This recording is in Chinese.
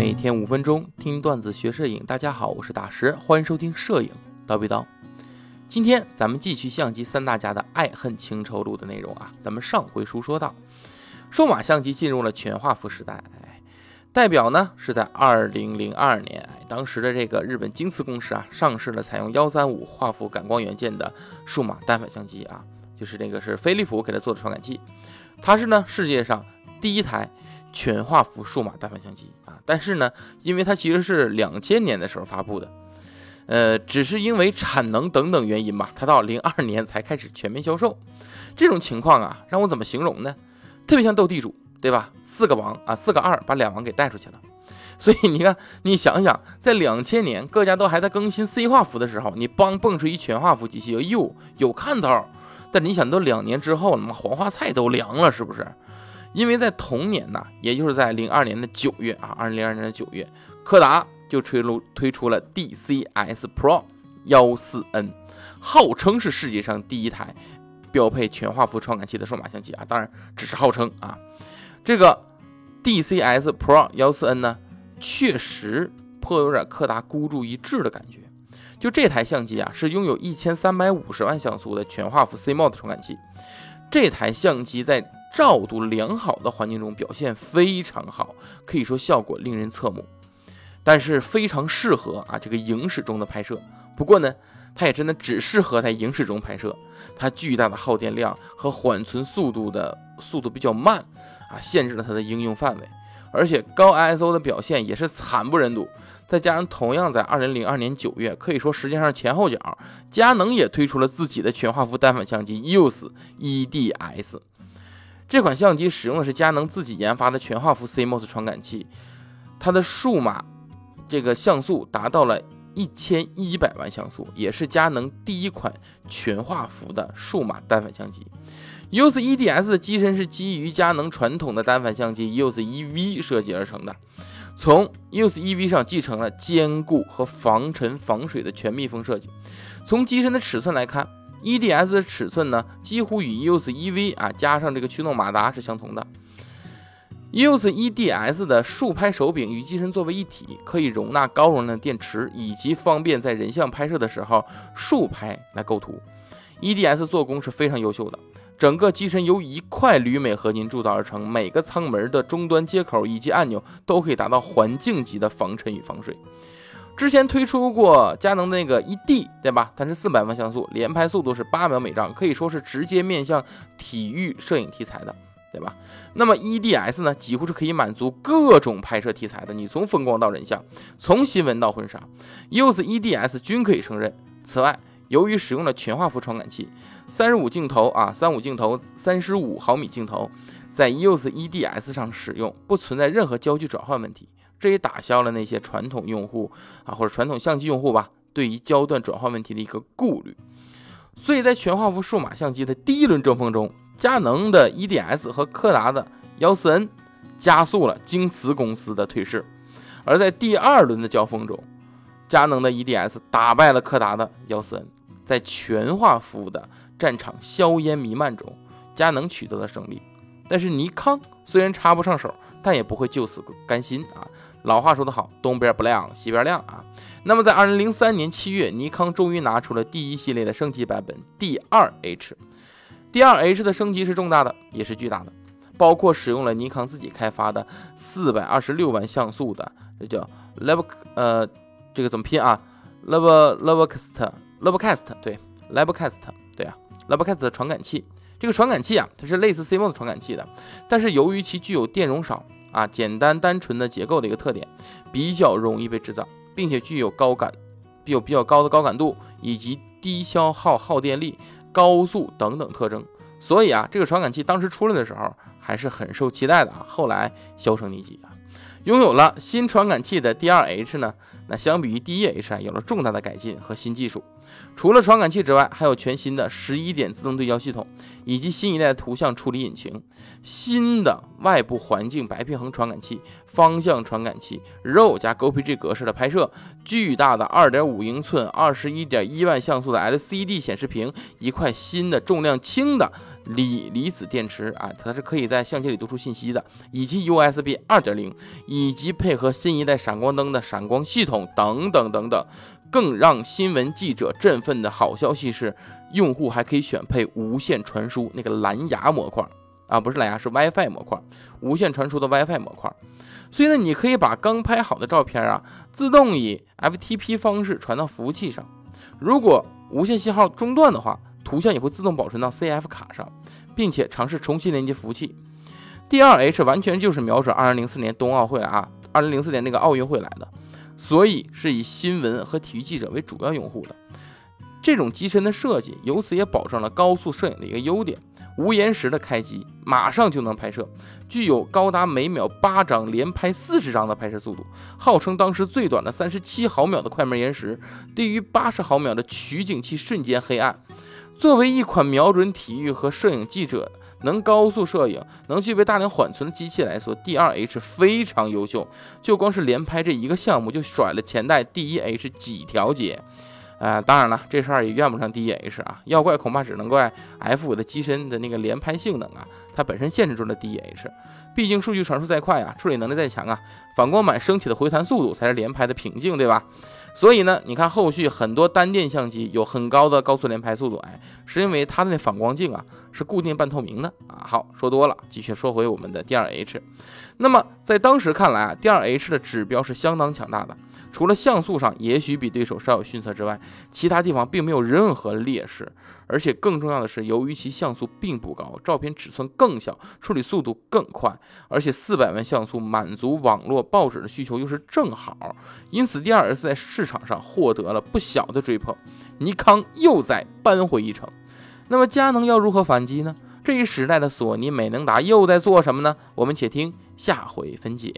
每天五分钟听段子学摄影，大家好，我是大师，欢迎收听摄影叨逼叨。今天咱们继续相机三大家的爱恨情仇录的内容啊。咱们上回书说到，数码相机进入了全画幅时代，哎，代表呢是在二零零二年，当时的这个日本京瓷公司啊上市了采用幺三五画幅感光元件的数码单反相机啊，就是这个是飞利浦给它做的传感器，它是呢世界上第一台。全画幅数码单反相机啊，但是呢，因为它其实是两千年的时候发布的，呃，只是因为产能等等原因吧，它到零二年才开始全面销售。这种情况啊，让我怎么形容呢？特别像斗地主，对吧？四个王啊，四个二把两王给带出去了。所以你看，你想想，在两千年各家都还在更新 C 画幅的时候，你帮蹦出一全画幅机器，哎呦，有看头。但你想，都两年之后，他妈黄花菜都凉了，是不是？因为在同年呢，也就是在零二年的九月啊，二零零二年的九月，柯达就推出推出了 DCS Pro 幺四 N，号称是世界上第一台标配全画幅传感器的数码相机啊，当然只是号称啊。这个 DCS Pro 幺四 N 呢，确实颇有点柯达孤注一掷的感觉。就这台相机啊，是拥有一千三百五十万像素的全画幅 CMOS 传感器，这台相机在照度良好的环境中表现非常好，可以说效果令人侧目，但是非常适合啊这个影史中的拍摄。不过呢，它也真的只适合在影史中拍摄，它巨大的耗电量和缓存速度的速度比较慢啊，限制了它的应用范围。而且高 ISO 的表现也是惨不忍睹。再加上同样在2002年9月，可以说时间上前后脚，佳能也推出了自己的全画幅单反相机 EOS EDS。这款相机使用的是佳能自己研发的全画幅 CMOS 传感器，它的数码这个像素达到了一千一百万像素，也是佳能第一款全画幅的数码单反相机。EOS EDS 的机身是基于佳能传统的单反相机 EOS EV 设计而成的，从 EOS EV 上继承了坚固和防尘防水的全密封设计。从机身的尺寸来看。EDS 的尺寸呢，几乎与 EOS EV 啊加上这个驱动马达是相同的。EOS EDS 的竖拍手柄与机身作为一体，可以容纳高容量电池，以及方便在人像拍摄的时候竖拍来构图。EDS 做工是非常优秀的，整个机身由一块铝镁合金铸造而成，每个舱门的终端接口以及按钮都可以达到环境级的防尘与防水。之前推出过佳能的那个 E D，对吧？它是四百万像素，连拍速度是八秒每张，可以说是直接面向体育摄影题材的，对吧？那么 E D S 呢，几乎是可以满足各种拍摄题材的，你从风光到人像，从新闻到婚纱，EOS E D S 均可以胜任。此外，由于使用了全画幅传感器，三十五镜头啊，三五镜头，三十五毫米镜头，在 EOS E D S 上使用不存在任何焦距转换问题。这也打消了那些传统用户啊，或者传统相机用户吧，对于焦段转换问题的一个顾虑。所以在全画幅数码相机的第一轮争锋中，佳能的 EDS 和柯达的幺四 N 加速了京瓷公司的退市；而在第二轮的交锋中，佳能的 EDS 打败了柯达的幺四 N，在全画幅的战场硝烟弥漫中，佳能取得了胜利。但是尼康虽然插不上手，但也不会就此甘心啊。老话说得好，东边不亮西边亮啊。那么在二零零三年七月，尼康终于拿出了第一系列的升级版本 D2H。D2H 的升级是重大的，也是巨大的，包括使用了尼康自己开发的四百二十六万像素的，这叫 Level 呃，这个怎么拼啊？Level Levelcast Levelcast 对，Levelcast 对啊，Levelcast 的传感器。这个传感器啊，它是类似 CMOS 传感器的，但是由于其具有电容少。啊，简单单纯的结构的一个特点，比较容易被制造，并且具有高感，有比较高的高感度以及低消耗、耗电力、高速等等特征。所以啊，这个传感器当时出来的时候还是很受期待的啊。后来销声匿迹啊。拥有了新传感器的 D2H 呢，那相比于第一 H 啊，有了重大的改进和新技术。除了传感器之外，还有全新的十一点自动对焦系统，以及新一代图像处理引擎，新的外部环境白平衡传感器、方向传感器、RAW 加 GPG 格式的拍摄、巨大的二点五英寸、二十一点一万像素的 LCD 显示屏、一块新的重量轻的锂离子电池啊，它是可以在相机里读出信息的，以及 USB 2.0，以及配合新一代闪光灯的闪光系统等等等等。更让新闻记者振奋的好消息是，用户还可以选配无线传输那个蓝牙模块啊，不是蓝牙，是 WiFi 模块，无线传输的 WiFi 模块。所以呢，你可以把刚拍好的照片啊，自动以 FTP 方式传到服务器上。如果无线信号中断的话，图像也会自动保存到 CF 卡上，并且尝试重新连接服务器。D2H 完全就是瞄准2004年冬奥会啊，2004年那个奥运会来的。所以是以新闻和体育记者为主要用户的这种机身的设计，由此也保证了高速摄影的一个优点。无延时的开机，马上就能拍摄，具有高达每秒八张连拍四十张的拍摄速度，号称当时最短的三十七毫秒的快门延时，低于八十毫秒的取景器瞬间黑暗。作为一款瞄准体育和摄影记者。能高速摄影、能具备大量缓存的机器来说，D2H 非常优秀。就光是连拍这一个项目，就甩了前代 D1H 几条街。啊，当然了，这事儿也怨不上 D1H 啊，要怪恐怕只能怪 F5 的机身的那个连拍性能啊，它本身限制住了 D1H。毕竟数据传输再快啊，处理能力再强啊，反光板升起的回弹速度才是连拍的瓶颈，对吧？所以呢，你看后续很多单电相机有很高的高速连拍速度，哎，是因为它的那反光镜啊是固定半透明的啊。好，说多了，继续说回我们的 D2H。那么在当时看来啊，D2H 的指标是相当强大的。除了像素上也许比对手稍有逊色之外，其他地方并没有任何劣势。而且更重要的是，由于其像素并不高，照片尺寸更小，处理速度更快，而且四百万像素满足网络报纸的需求又是正好，因此 D2S 在市场上获得了不小的追捧。尼康又在扳回一城。那么佳能要如何反击呢？这一时代的索尼、美能达又在做什么呢？我们且听下回分解。